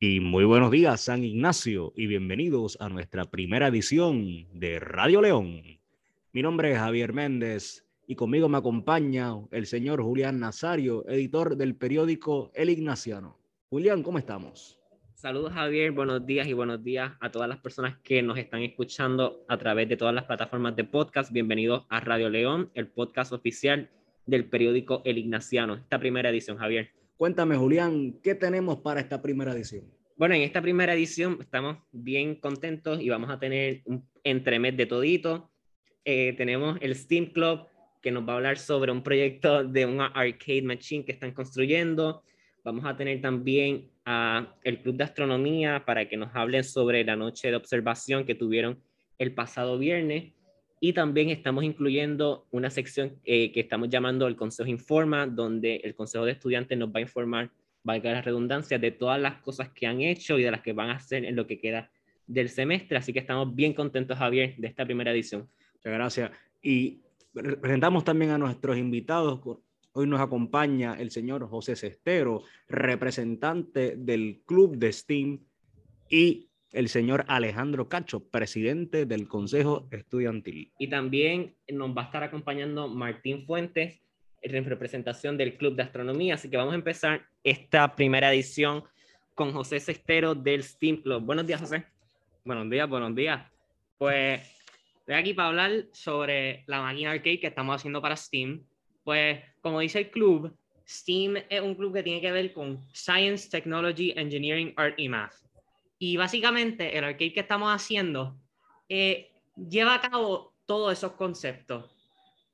Y muy buenos días, San Ignacio, y bienvenidos a nuestra primera edición de Radio León. Mi nombre es Javier Méndez y conmigo me acompaña el señor Julián Nazario, editor del periódico El Ignaciano. Julián, ¿cómo estamos? Saludos Javier, buenos días y buenos días a todas las personas que nos están escuchando a través de todas las plataformas de podcast. Bienvenidos a Radio León, el podcast oficial del periódico El Ignaciano, esta primera edición, Javier. Cuéntame, Julián, ¿qué tenemos para esta primera edición? Bueno, en esta primera edición estamos bien contentos y vamos a tener un entremés de todito. Eh, tenemos el Steam Club que nos va a hablar sobre un proyecto de una arcade machine que están construyendo. Vamos a tener también a el Club de Astronomía para que nos hablen sobre la noche de observación que tuvieron el pasado viernes. Y también estamos incluyendo una sección eh, que estamos llamando el Consejo Informa, donde el Consejo de Estudiantes nos va a informar, valga la redundancia, de todas las cosas que han hecho y de las que van a hacer en lo que queda del semestre. Así que estamos bien contentos, Javier, de esta primera edición. Muchas gracias. Y presentamos también a nuestros invitados. Hoy nos acompaña el señor José Cestero, representante del Club de STEAM y el señor Alejandro Cacho, presidente del Consejo Estudiantil. Y también nos va a estar acompañando Martín Fuentes, en representación del Club de Astronomía. Así que vamos a empezar esta primera edición con José Cestero del Steam Club. Buenos días, José. Buenos días, buenos días. Pues estoy aquí para hablar sobre la máquina arcade que estamos haciendo para Steam. Pues, como dice el club, Steam es un club que tiene que ver con Science, Technology, Engineering, Art y Math. Y básicamente el arcade que estamos haciendo eh, lleva a cabo todos esos conceptos.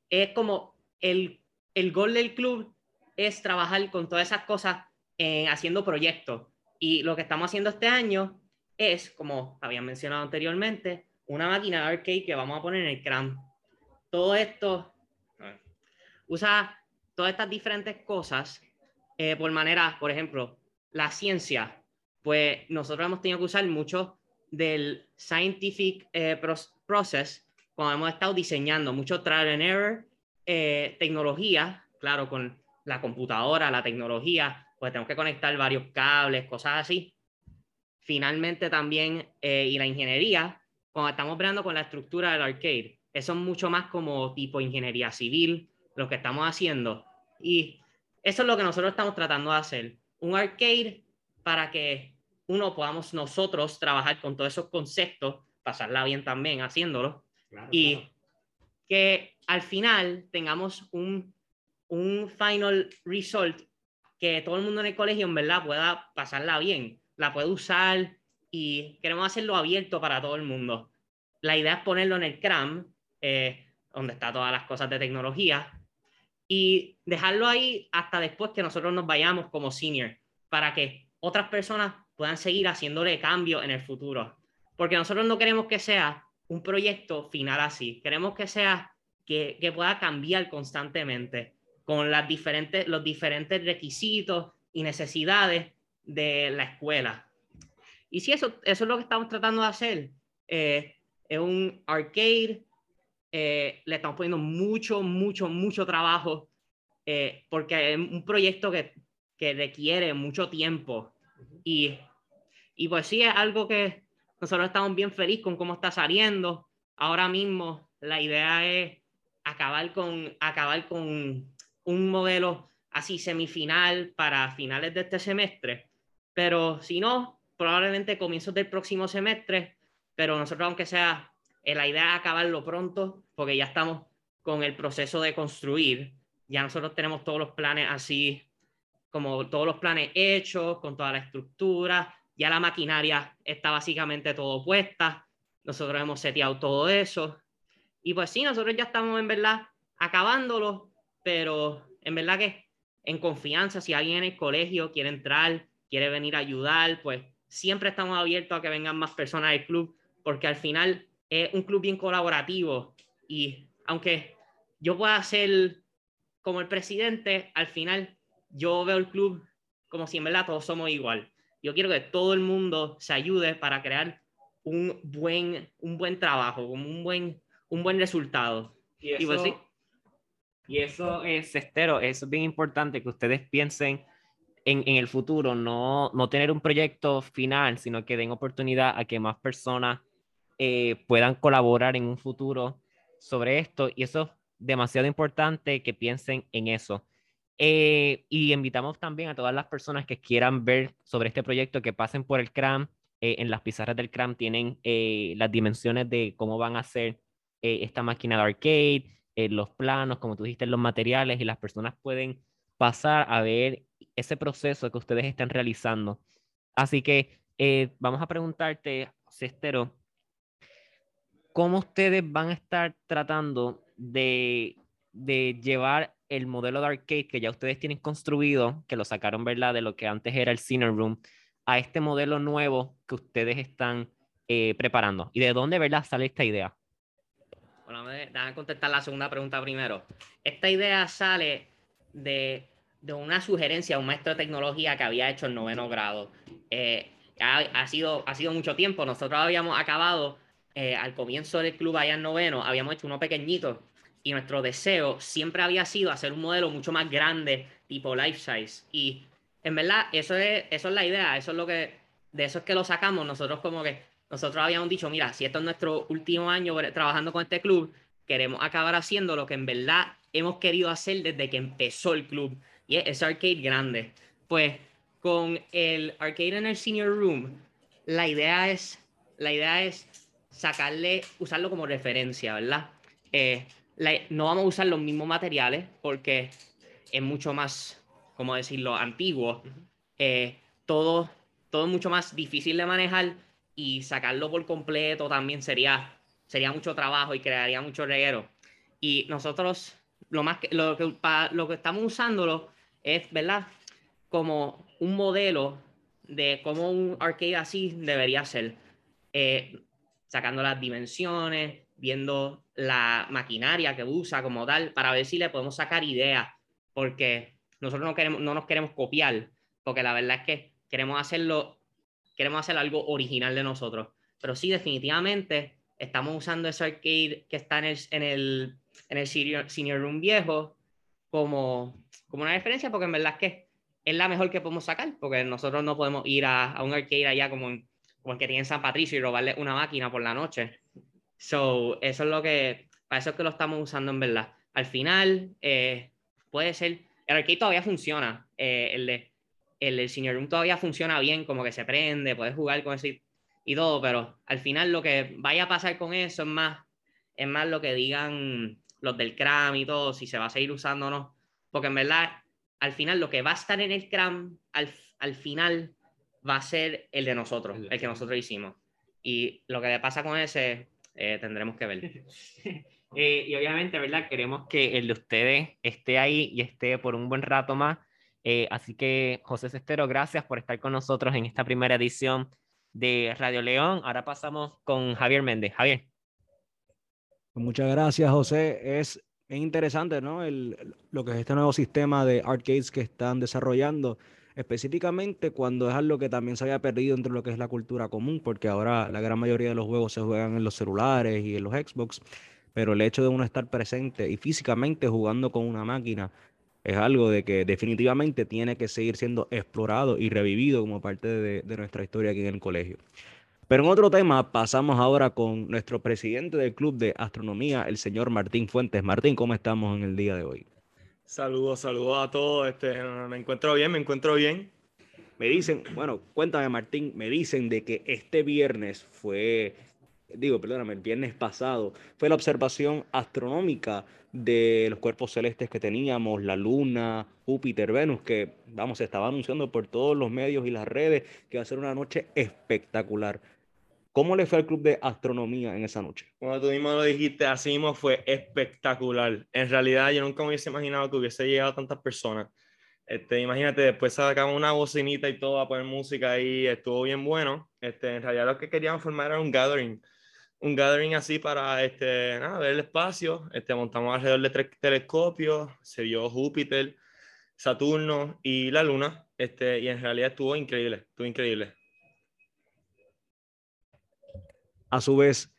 Es como el, el gol del club es trabajar con todas esas cosas haciendo proyectos. Y lo que estamos haciendo este año es, como habían mencionado anteriormente, una máquina de arcade que vamos a poner en el CRAM. Todo esto usa todas estas diferentes cosas eh, por manera, por ejemplo, la ciencia pues nosotros hemos tenido que usar mucho del scientific eh, process cuando hemos estado diseñando, mucho trial and error, eh, tecnología, claro, con la computadora, la tecnología, pues tenemos que conectar varios cables, cosas así. Finalmente también, eh, y la ingeniería, cuando estamos operando con la estructura del arcade, eso es mucho más como tipo ingeniería civil, lo que estamos haciendo. Y eso es lo que nosotros estamos tratando de hacer. Un arcade para que uno, podamos nosotros trabajar con todos esos conceptos, pasarla bien también haciéndolo, y que al final tengamos un, un final result que todo el mundo en el colegio en verdad pueda pasarla bien, la pueda usar y queremos hacerlo abierto para todo el mundo. La idea es ponerlo en el CRAM, eh, donde está todas las cosas de tecnología, y dejarlo ahí hasta después que nosotros nos vayamos como senior, para que otras personas puedan seguir haciéndole cambios en el futuro. Porque nosotros no queremos que sea un proyecto final así, queremos que sea que, que pueda cambiar constantemente con las diferentes, los diferentes requisitos y necesidades de la escuela. Y si eso, eso es lo que estamos tratando de hacer. Eh, es un arcade, eh, le estamos poniendo mucho, mucho, mucho trabajo, eh, porque es un proyecto que, que requiere mucho tiempo y, y pues sí, es algo que nosotros estamos bien felices con cómo está saliendo. Ahora mismo la idea es acabar con, acabar con un modelo así semifinal para finales de este semestre. Pero si no, probablemente comienzos del próximo semestre. Pero nosotros, aunque sea, eh, la idea es acabarlo pronto, porque ya estamos con el proceso de construir. Ya nosotros tenemos todos los planes así como todos los planes hechos, con toda la estructura, ya la maquinaria está básicamente todo puesta, nosotros hemos seteado todo eso, y pues sí, nosotros ya estamos en verdad acabándolo, pero en verdad que en confianza, si alguien en el colegio quiere entrar, quiere venir a ayudar, pues siempre estamos abiertos a que vengan más personas del club, porque al final es un club bien colaborativo y aunque yo pueda ser como el presidente, al final yo veo el club como si en verdad todos somos igual. Yo quiero que todo el mundo se ayude para crear un buen, un buen trabajo, un buen, un buen resultado. Y pues eso, y, eso es, Estero, eso es bien importante que ustedes piensen en, en, el futuro no, no tener un proyecto final, sino que den oportunidad a que más personas eh, puedan colaborar en un futuro sobre esto. Y eso es demasiado importante que piensen en eso. Eh, y invitamos también a todas las personas que quieran ver sobre este proyecto que pasen por el CRAM. Eh, en las pizarras del CRAM tienen las dimensiones de cómo van a hacer esta máquina de arcade, los planos, como tú dijiste, los materiales, y las personas pueden pasar a ver ese proceso que ustedes están realizando. Así que vamos a preguntarte, Cestero, ¿cómo ustedes van a estar tratando de, de, llevar el modelo de arcade que ya ustedes tienen construido, que lo sacaron, ¿verdad?, de lo que antes era el Cine Room, a este modelo nuevo que ustedes están eh, preparando? ¿Y de dónde, verdad, sale esta idea? Bueno, déjame contestar la segunda pregunta primero. Esta idea sale de, de una sugerencia a un maestro de tecnología que había hecho el noveno grado. Eh, ha, sido, ha sido mucho tiempo. Nosotros habíamos acabado eh, al comienzo del club allá en noveno, habíamos hecho uno pequeñito y nuestro deseo siempre había sido hacer un modelo mucho más grande, tipo life size. Y en verdad, eso es, eso es la idea, eso es lo que, de eso es que lo sacamos. Nosotros como que, nosotros habíamos dicho, mira, si esto es nuestro último año trabajando con este club, queremos acabar haciendo lo que en verdad hemos querido hacer desde que empezó el club, y es ese arcade grande. Pues con el arcade en el senior room, la idea es, la idea es sacarle, usarlo como referencia, ¿verdad? Eh, no vamos a usar los mismos materiales porque es mucho más, como decirlo, antiguo. Eh, todo, todo es mucho más difícil de manejar y sacarlo por completo también sería, sería mucho trabajo y crearía mucho reguero. Y nosotros, lo, más que, lo, que, lo que estamos usándolo es, ¿verdad? Como un modelo de cómo un arcade así debería ser. Eh, sacando las dimensiones, viendo la maquinaria que usa como tal, para ver si le podemos sacar ideas, porque nosotros no, queremos, no nos queremos copiar, porque la verdad es que queremos hacerlo, queremos hacer algo original de nosotros. Pero sí, definitivamente, estamos usando ese arcade que está en el, en el, en el senior, Room viejo como, como una referencia, porque en verdad es que es la mejor que podemos sacar, porque nosotros no podemos ir a, a un arcade allá como en como el que tiene en San Patricio y robarle una máquina por la noche. So, eso es lo que, para eso es que lo estamos usando en verdad. Al final, eh, puede ser, el arcade todavía funciona, eh, el, de, el del Senior Room todavía funciona bien, como que se prende, puedes jugar con eso y, todo, pero al final lo que vaya a pasar con eso es más, es más lo que digan los del CRAM y todo, si se va a seguir usando o no. Porque en verdad, al final lo que va a estar en el CRAM, al, al final, va a ser el de nosotros, el que nosotros hicimos. Y lo que le pasa con ese, eh, tendremos que ver. Eh, y obviamente, ¿verdad? Queremos que el de ustedes esté ahí y esté por un buen rato más. Eh, así que, José Cestero, gracias por estar con nosotros en esta primera edición de Radio León. Ahora pasamos con Javier Méndez. Javier. Muchas gracias, José. Es, interesante, ¿no? El, lo que es este nuevo sistema de arcades que están desarrollando específicamente cuando es algo que también se había perdido entre lo que es la cultura común, porque ahora la gran mayoría de los juegos se juegan en los celulares y en los Xbox, pero el hecho de uno estar presente y físicamente jugando con una máquina es algo de que definitivamente tiene que seguir siendo explorado y revivido como parte de, de nuestra historia aquí en el colegio. Pero en otro tema, pasamos ahora con nuestro presidente del Club de Astronomía, el señor Martín Fuentes. Martín, ¿cómo estamos en el día de hoy? Saludos, saludos a todos. Este, me encuentro bien, me encuentro bien. Me dicen, bueno, cuéntame Martín, me dicen de que este viernes fue, digo, perdóname, el viernes pasado fue la observación astronómica de los cuerpos celestes que teníamos, la Luna, Júpiter, Venus, que, vamos, se estaba anunciando por todos los medios y las redes que va a ser una noche espectacular. ¿Cómo le fue al club de astronomía en esa noche? Como tú mismo lo dijiste, así mismo fue espectacular. En realidad, yo nunca me hubiese imaginado que hubiese llegado tantas personas. Este, imagínate, después sacamos una bocinita y todo a poner música ahí, estuvo bien bueno. Este, en realidad, lo que queríamos formar era un gathering, un gathering así para este, nada, ver el espacio. Este, montamos alrededor de tres telescopios, se vio Júpiter, Saturno y la Luna. Este, y en realidad estuvo increíble, estuvo increíble a su vez,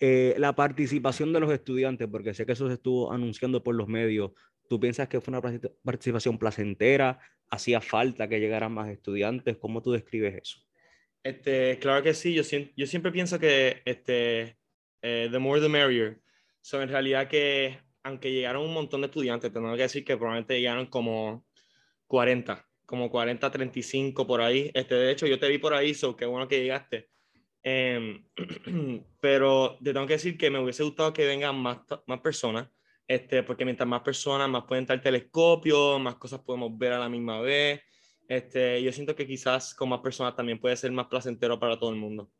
eh, la participación de los estudiantes, porque sé que eso se estuvo anunciando por los medios, ¿Tú piensas que fue una participación placentera? ¿Hacía falta que llegaran más estudiantes? ¿Cómo tú describes eso? Este, claro que sí, yo, yo siempre pienso que este, eh, the more the merrier. So, en realidad que aunque llegaron un montón de estudiantes, tengo que decir que probablemente llegaron como 40, como 40, 35 por ahí. Este, de hecho, yo te vi por ahí, so qué bueno que llegaste. Em, pero te tengo que decir que me hubiese gustado que vengan más, más personas, este, porque mientras más personas, más pueden estar telescopios, más cosas podemos ver a la misma vez. Este, yo siento que quizás con más personas también puede ser más placentero para todo el mundo.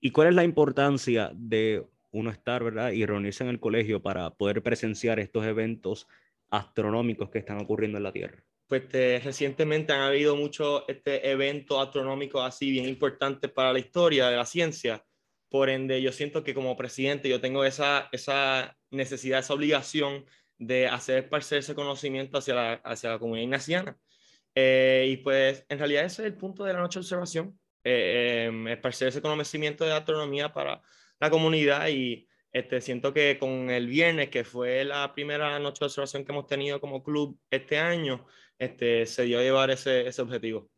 ¿Y cuál es la importancia de uno estar, ¿verdad? Y reunirse en el colegio para poder presenciar estos eventos astronómicos que están ocurriendo en la Tierra? Pues recientemente han habido muchos este, eventos astronómicos así bien importantes para la historia de la ciencia. Por ende, yo siento que como presidente yo tengo esa, esa necesidad, esa obligación de hacer esparcer ese conocimiento hacia la, hacia la comunidad ignaciana. Eh, y pues en realidad ese es el punto de la noche de observación, eh, em, esparcer ese conocimiento de astronomía para la comunidad y este, siento que con el viernes, que fue la primera noche de observación que hemos tenido como club este año, este, se dio a llevar ese, ese objetivo.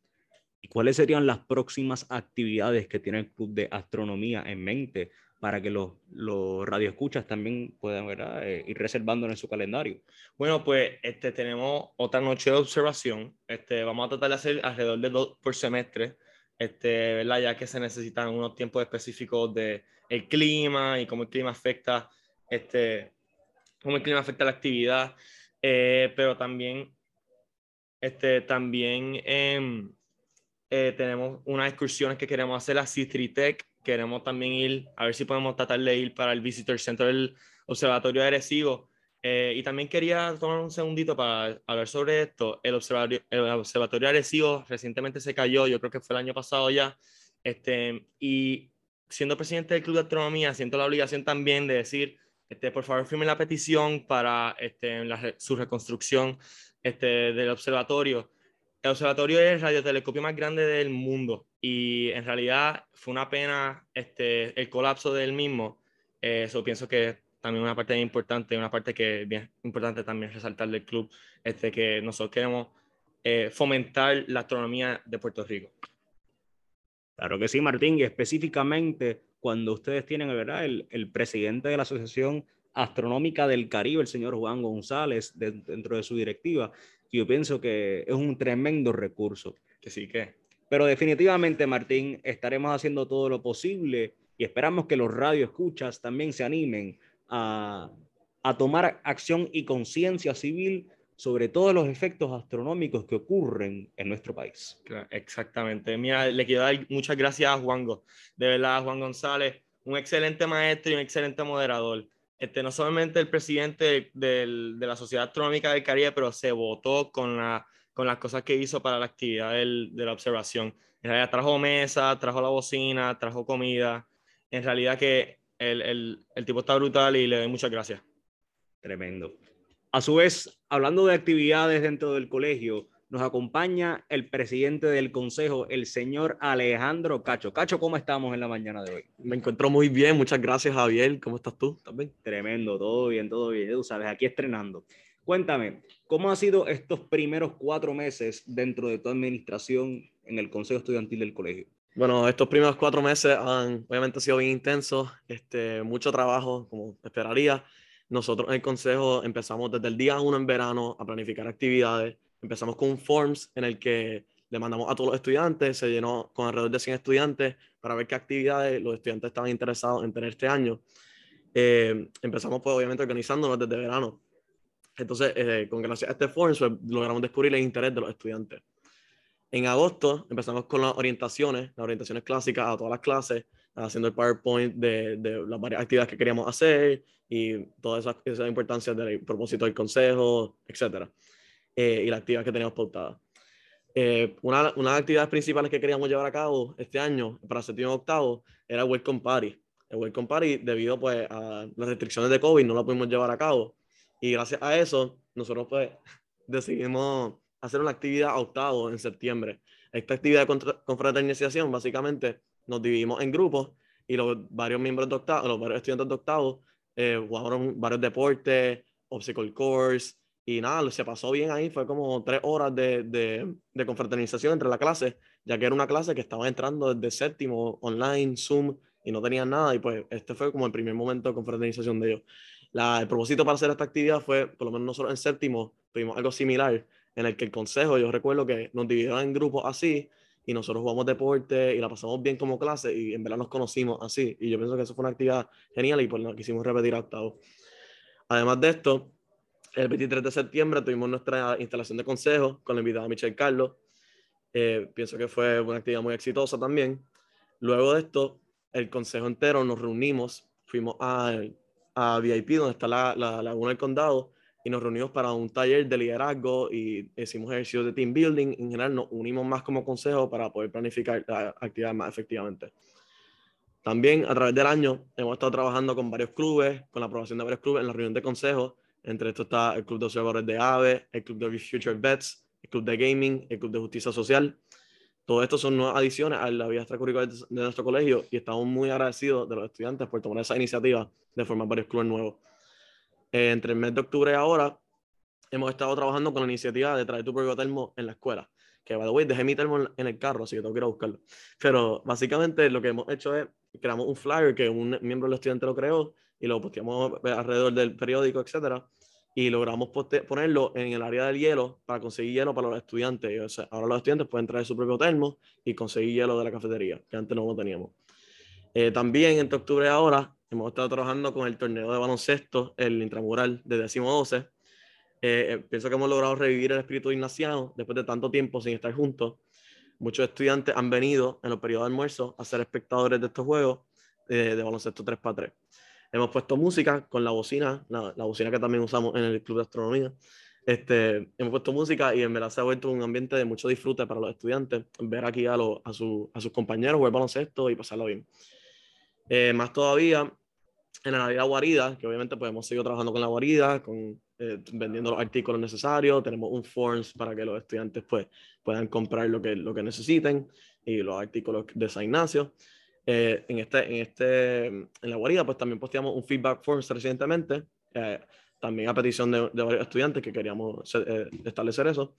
¿Y cuáles serían las próximas actividades que tiene el Club de Astronomía en mente para que los, los radioescuchas también puedan eh, ir reservando en su calendario? Bueno, pues este, tenemos otra noche de observación. Este, vamos a tratar de hacer alrededor de dos por semestre, este, ¿verdad? ya que se necesitan unos tiempos específicos de el clima y cómo el clima afecta, este, cómo el clima afecta la actividad, eh, pero también, este, también em, eh, tenemos unas excursiones que queremos hacer a Citritech, queremos también ir, a ver si podemos tratar de ir para el Visitor Center del Observatorio Agresivo. Eh, y también quería tomar un segundito para hablar sobre esto. El Observatorio, el Observatorio Agresivo recientemente se cayó, yo creo que fue el año pasado ya. Este, y siendo presidente del Club de Astronomía, siento la obligación también de decir, este, por favor, firme la petición para este, su reconstrucción este, del observatorio el observatorio es el radiotelescopio más grande del mundo y en realidad fue una pena este, el colapso del mismo. Eso eh, pienso que también una parte importante, una parte que es bien importante también resaltar del club, este, que nosotros queremos eh, fomentar la astronomía de Puerto Rico. Claro que sí, Martín, específicamente cuando ustedes tienen, ¿verdad? El, el presidente de la Asociación Astronómica del Caribe, el señor Juan González, dentro de su directiva, yo pienso que es un tremendo recurso. Que sí que. Pero definitivamente, Martín, estaremos haciendo todo lo posible y esperamos que los radioescuchas también se animen a, a tomar acción y conciencia civil sobre todos los efectos astronómicos que ocurren en nuestro país. Exactamente. Mira, le quiero dar muchas gracias a Juango. De verdad, Juan González, un excelente maestro y un excelente moderador este, no solamente el presidente de la Sociedad Astronómica del Caribe, pero se votó con, la, con las cosas que hizo para la actividad de la observación. En realidad trajo mesa, trajo la bocina, trajo comida. En realidad que el, el, el tipo está brutal y le doy muchas gracias. Tremendo. A su vez, hablando de actividades dentro del colegio, nos acompaña el presidente del consejo, el señor Alejandro Cacho. Cacho, ¿cómo estamos en la mañana de hoy? Me encuentro muy bien, muchas gracias Javier. ¿Cómo estás tú también? Tremendo, todo bien, todo bien. Tú sabes, aquí estrenando. Cuéntame, ¿cómo han sido estos primeros cuatro meses dentro de tu administración en el consejo estudiantil del colegio? Bueno, estos primeros cuatro meses han obviamente sido bien intensos, este, mucho trabajo, como esperaría. Nosotros en el consejo empezamos desde el día uno en verano a planificar actividades Empezamos con un forms en el que le mandamos a todos los estudiantes, se llenó con alrededor de 100 estudiantes para ver qué actividades los estudiantes estaban interesados en tener este año. Eh, empezamos pues obviamente organizándonos desde verano. Entonces, eh, con gracias a este forms pues, logramos descubrir el interés de los estudiantes. En agosto empezamos con las orientaciones, las orientaciones clásicas a todas las clases, haciendo el PowerPoint de, de las varias actividades que queríamos hacer y toda esa, esa importancia del propósito del consejo, etcétera. Eh, y las actividades que teníamos pautadas. Eh, una, una de las actividades principales que queríamos llevar a cabo este año, para séptimo y octavo, era Welcome Party. El Welcome Party, debido pues, a las restricciones de COVID, no la pudimos llevar a cabo. Y gracias a eso, nosotros pues, decidimos hacer una actividad octavo en septiembre. Esta actividad de confraternización, básicamente, nos dividimos en grupos y los varios miembros de octavo, los varios estudiantes de octavo, eh, jugaron varios deportes, obstacle course, Y nada, se pasó bien ahí, fue como tres horas de, de, de confraternización entre la clase, ya que era una clase que estaba entrando desde séptimo, online, Zoom, y no tenían nada, y pues este fue como el primer momento de confraternización de ellos. La, el propósito para hacer esta actividad fue, por lo menos nosotros en séptimo, tuvimos algo similar, en el que el consejo, yo recuerdo que nos dividieron en grupos así, y nosotros jugamos deporte y la pasamos bien como clase, y en verdad nos conocimos así, y yo pienso que eso fue una actividad genial y pues la quisimos repetir a octavo. Además de esto, el 23 de septiembre tuvimos nuestra instalación de consejo con la invitada Michelle Carlos. Eh, pienso que fue una actividad muy exitosa también. Luego de esto, el consejo entero nos reunimos, fuimos a, a VIP, donde está la, la Laguna del Condado, y nos reunimos para un taller de liderazgo y hicimos ejercicios de team building. En general, nos unimos más como consejo para poder planificar la actividad más efectivamente. También a través del año hemos estado trabajando con varios clubes, con la aprobación de varios clubes en la reunión de consejo. Entre estos está el Club de Observadores de AVE, el Club de Future Vets, el Club de Gaming, el Club de Justicia Social. Todo esto son nuevas adiciones a la vida extracurricular de nuestro colegio y estamos muy agradecidos de los estudiantes por tomar esa iniciativa de formar varios clubes nuevos. Eh, entre el mes de octubre y ahora hemos estado trabajando con la iniciativa de traer tu propio termo en la escuela. Que, by the way, dejé mi termo en el carro, así que tengo que ir a buscarlo. Pero básicamente lo que hemos hecho es, creamos un flyer que un miembro del estudiante lo creó y lo posteamos alrededor del periódico, etcétera, y logramos ponerlo en el área del hielo para conseguir hielo para los estudiantes. O sea, ahora los estudiantes pueden traer su propio termo y conseguir hielo de la cafetería, que antes no lo teníamos. Eh, también entre octubre ahora hemos estado trabajando con el torneo de baloncesto, el intramural de décimo 12. Eh, eh, pienso que hemos logrado revivir el espíritu ignaciano después de tanto tiempo sin estar juntos. Muchos estudiantes han venido en los periodos de almuerzo a ser espectadores de estos juegos de baloncesto 3x3. Hemos puesto música con la bocina, la, la, bocina que también usamos en el Club de Astronomía. Este, hemos puesto música y en verdad se ha vuelto un ambiente de mucho disfrute para los estudiantes, ver aquí a, lo, a, su, a sus compañeros jugar baloncesto y pasarlo bien. Eh, más todavía, en la Navidad Guarida, que obviamente podemos seguir trabajando con la guarida, con, eh, vendiendo los artículos necesarios, tenemos un forms para que los estudiantes pues, puedan comprar lo que, lo que necesiten y los artículos de San Ignacio. Eh, en, este, en, este, en la guarida, pues también posteamos un feedback forms recientemente, eh, también a petición de, de, varios estudiantes que queríamos eh, establecer eso.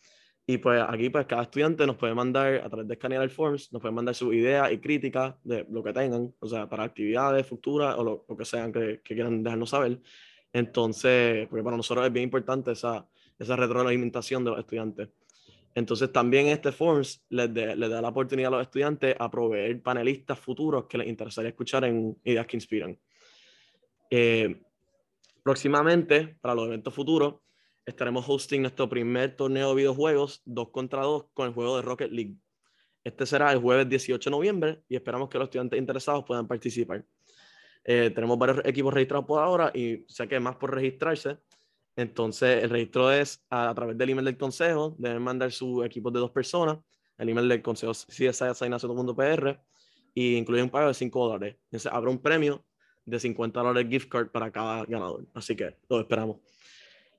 Y pues aquí, pues cada estudiante nos puede mandar, a través de escanear el forms, nos puede mandar su idea y crítica de lo que tengan, o sea, para actividades futuras o lo, lo que sean que, que, quieran dejarnos saber. Entonces, porque para nosotros es bien importante esa, esa retroalimentación de los estudiantes. Entonces también este Forms les, de, les, da la oportunidad a los estudiantes a proveer panelistas futuros que les interesaría escuchar en Ideas que Inspiran. Eh, próximamente, para los eventos futuros, estaremos hosting nuestro primer torneo de videojuegos 2 contra 2 con el juego de Rocket League. Este será el jueves 18 de noviembre y esperamos que los estudiantes interesados puedan participar. Eh, tenemos varios equipos registrados por ahora y sé que más por registrarse. Entonces, el registro es a, través del email del consejo. Deben mandar su equipo de dos personas. El email del consejo CSI y incluye un pago de 5 dólares. Entonces, habrá un premio de 50 dólares gift card para cada ganador. Así que lo esperamos.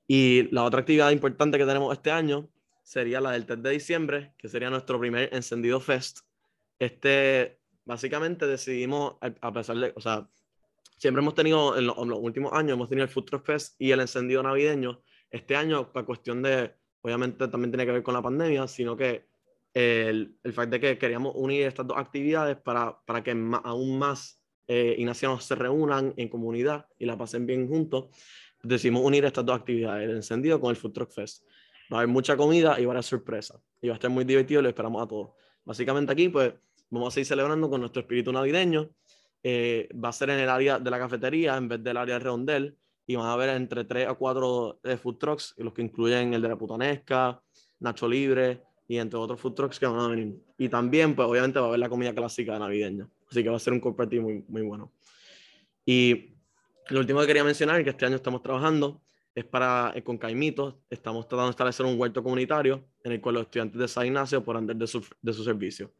Y la otra actividad importante que tenemos este año sería la del 3 de diciembre, que sería nuestro primer encendido fest. Este, básicamente decidimos, a pesar de, o sea, siempre hemos tenido, en los, en los, últimos años, hemos tenido el Food Truck Fest y el encendido navideño. Este año, para cuestión de, obviamente también tiene que ver con la pandemia, sino que el, el facto de que queríamos unir estas dos actividades para, para que aún más eh, ignacianos se reúnan en comunidad y la pasen bien juntos, decidimos unir estas dos actividades, el encendido con el Food Truck Fest. Va a haber mucha comida y varias sorpresas. Y va a estar muy divertido lo esperamos a todos. Básicamente aquí, pues, vamos a seguir celebrando con nuestro espíritu navideño eh, va a ser en el área de la cafetería en vez del área del redondel y van a haber entre 3 a 4 eh, food trucks, los que incluyen el de la putanesca, Nacho Libre y entre otros food trucks que van a venir. Y también, pues obviamente va a haber la comida clásica navideña. Así que va a ser un compartir muy, muy bueno. Y lo último que quería mencionar, que este año estamos trabajando, es para, eh, con Caimitos, estamos tratando de establecer un huerto comunitario en el cual los estudiantes de San Ignacio podrán de su, de su servicio.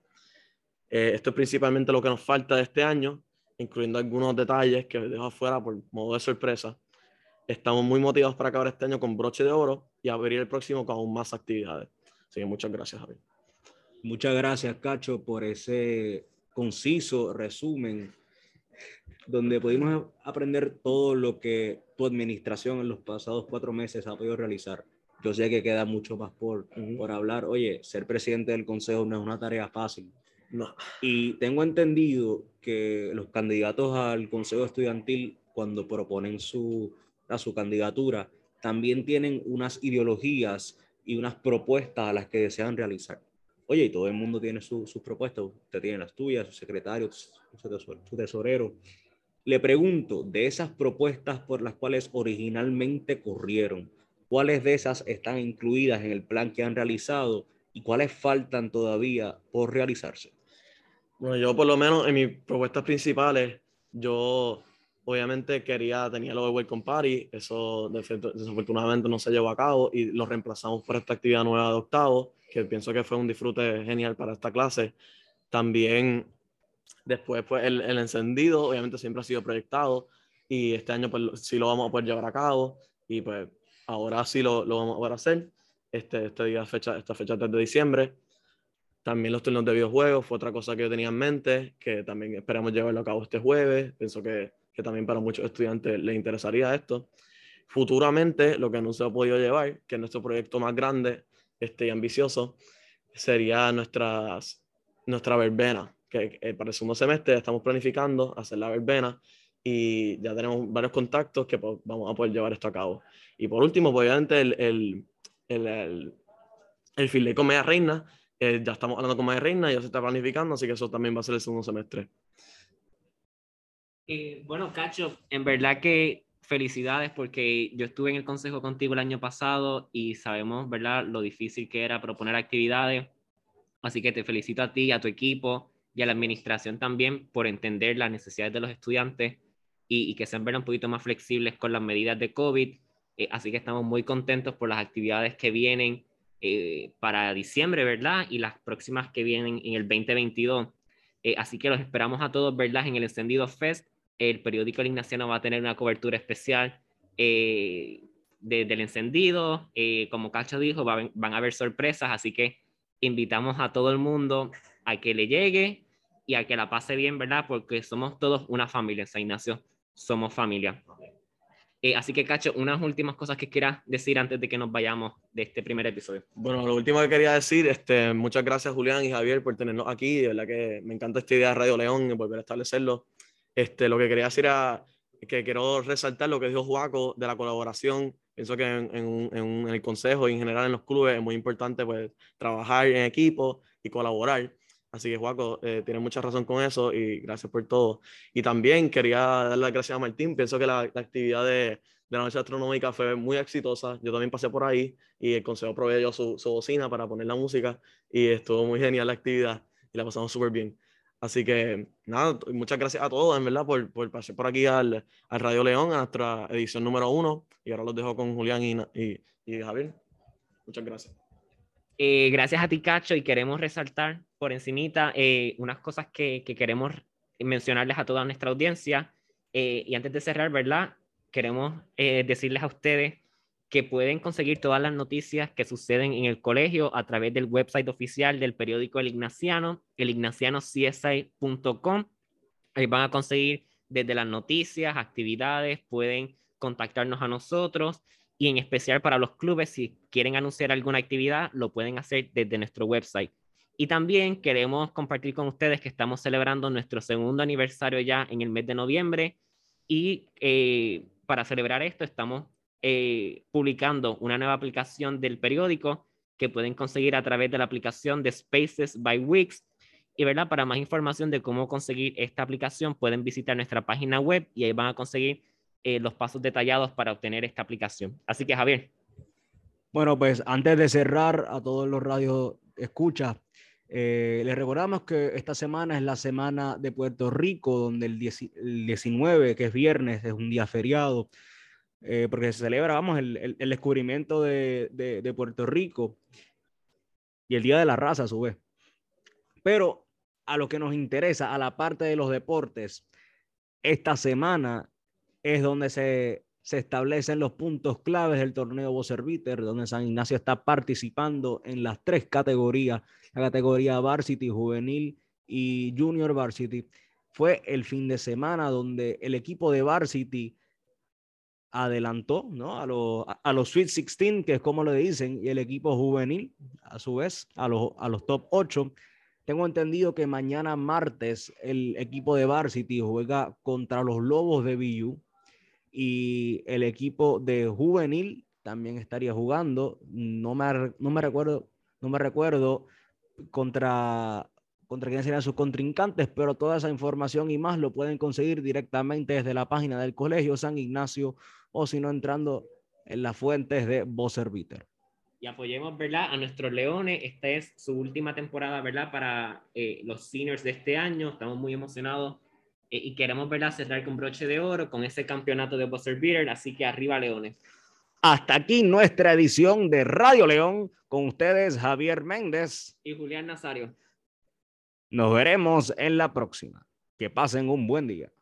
Eh, esto es principalmente lo que nos falta de este año incluyendo algunos detalles que dejo afuera por modo de sorpresa. Estamos muy motivados para acabar este año con broche de oro y abrir el próximo con aún más actividades. Así que muchas gracias, Javier. Muchas gracias, Cacho, por ese conciso resumen donde pudimos aprender todo lo que tu administración en los pasados cuatro meses ha podido realizar. yo sé que queda mucho más por, por hablar. Oye, ser presidente del consejo no es una tarea fácil. No. Y tengo entendido que los candidatos al consejo estudiantil, cuando proponen su, a su candidatura, también tienen unas ideologías y unas propuestas a las que desean realizar. Oye, y todo el mundo tiene sus propuestas. Usted tiene las tuyas, su secretario, su tesorero. Le pregunto, de esas propuestas por las cuales originalmente corrieron, ¿cuáles de esas están incluidas en el plan que han realizado y cuáles faltan todavía por realizarse? Bueno, yo por lo menos en mis propuestas principales, yo obviamente quería, tenía de Welcome Party, eso desafortunadamente no se llevó a cabo y lo reemplazamos por esta actividad nueva de octavo, que pienso que fue un disfrute genial para esta clase. También después pues el, el encendido, obviamente siempre ha sido proyectado y este año pues sí lo vamos a poder llevar a cabo y pues ahora sí lo, lo vamos a poder hacer. Este, este día, fecha, esta fecha 3 de diciembre. También los turnos de videojuegos fue otra cosa que yo tenía en mente, que también esperamos llevarlo a cabo este jueves. Pienso que que también para muchos estudiantes les interesaría esto. Futuramente, lo que no se ha podido llevar, que es nuestro proyecto más grande este, y ambicioso, sería nuestras, nuestra verbena, que eh, para el segundo semestre estamos planificando hacer la verbena y ya tenemos varios contactos que pues, vamos a poder llevar esto a cabo. Y por último, pues, obviamente, el, el, el, el, el Reina, ya estamos hablando con Comedia Reina, ya se está planificando, así que eso también va a ser el segundo semestre. Eh, bueno, Cacho, en verdad que felicidades porque yo estuve en el consejo contigo el año pasado y sabemos, ¿verdad?, lo difícil que era proponer actividades. Así que te felicito a ti, a tu equipo y a la administración también por entender las necesidades de los estudiantes y, que sean un poquito más flexibles con las medidas de COVID. Eh, así que estamos muy contentos por las actividades que vienen eh, para diciembre, ¿verdad? Y las próximas que vienen en el 2022. así que los esperamos a todos, ¿verdad? En el Encendido Fest el periódico El Ignaciano va a tener una cobertura especial eh, del encendido. Eh, como Cacho dijo, van a haber sorpresas, así que invitamos a todo el mundo a que le llegue y a que la pase bien, ¿verdad? Porque somos todos una familia San Ignacio, somos familia. Eh, así que, Cacho, unas últimas cosas que quieras decir antes de que nos vayamos de este primer episodio. Bueno, lo último que quería decir, este, muchas gracias Julián y Javier por tenernos aquí. De verdad que me encanta esta idea de Radio León y volver a establecerlo. Este, lo que quería decir era que quiero resaltar lo que dijo Juaco de la colaboración. Pienso que en, en, el consejo y en general en los clubes es muy importante pues, trabajar en equipo y colaborar. Así que Juaco eh, tiene mucha razón con eso y gracias por todo. Y también quería darle las gracias a Martín. Pienso que la, actividad de, de, la noche astronómica fue muy exitosa. Yo también pasé por ahí y el consejo proveyó su, su bocina para poner la música y estuvo muy genial la actividad y la pasamos súper bien. Así que nada, muchas gracias a todos, en verdad, por, por pasar por aquí al, al, Radio León, a nuestra edición número uno. Y ahora los dejo con Julián y, y, y Javier. Muchas gracias. Eh, gracias a ti, Cacho, y queremos resaltar por encimita eh, unas cosas que, que, queremos mencionarles a toda nuestra audiencia. Eh, y antes de cerrar, ¿verdad? Queremos decirles a ustedes que pueden conseguir todas las noticias que suceden en el colegio a través del website oficial del periódico El Ignaciano, elignacianocsi.com. Ahí van a conseguir desde las noticias, actividades, pueden contactarnos a nosotros y en especial para los clubes, si quieren anunciar alguna actividad, lo pueden hacer desde nuestro website. Y también queremos compartir con ustedes que estamos celebrando nuestro segundo aniversario ya en el mes de noviembre y eh, para celebrar esto estamos eh, publicando una nueva aplicación del periódico que pueden conseguir a través de la aplicación de Spaces by Weeks. Y ¿verdad? para más información de cómo conseguir esta aplicación, pueden visitar nuestra página web y ahí van a conseguir eh, los pasos detallados para obtener esta aplicación. Así que, Javier. Bueno, pues antes de cerrar a todos los radios escucha, eh, les recordamos que esta semana es la semana de Puerto Rico, donde el, el 19, que es viernes, es un día feriado. Eh, porque se celebra, vamos, el, descubrimiento de, Puerto Rico y el Día de la Raza a su vez. Pero a lo que nos interesa, a la parte de los deportes, esta semana es donde se, establecen los puntos claves del torneo Bocerviter, donde San Ignacio está participando en las tres categorías, la categoría Varsity, Juvenil y Junior Varsity. Fue el fin de semana donde el equipo de Varsity adelantó ¿no? a, los, a los Sweet 16, que es como le dicen, y el equipo juvenil, a su vez, a los, a los top 8. Tengo entendido que mañana martes el equipo de Varsity juega contra los Lobos de BU y el equipo de juvenil también estaría jugando. No me, no me recuerdo, no me recuerdo contra contra quiénes serían sus contrincantes, pero toda esa información y más lo pueden conseguir directamente desde la página del Colegio San Ignacio o si no entrando en las fuentes de Bosser Y apoyemos, ¿verdad? A nuestros leones. Esta es su última temporada, ¿verdad? Para eh, los seniors de este año. Estamos muy emocionados eh, y queremos, ¿verdad? Cerrar con broche de oro con ese campeonato de Bosser Beater. Así que arriba, leones. Hasta aquí nuestra edición de Radio León. Con ustedes, Javier Méndez y Julián Nazario. Nos veremos en la próxima. Que pasen un buen día.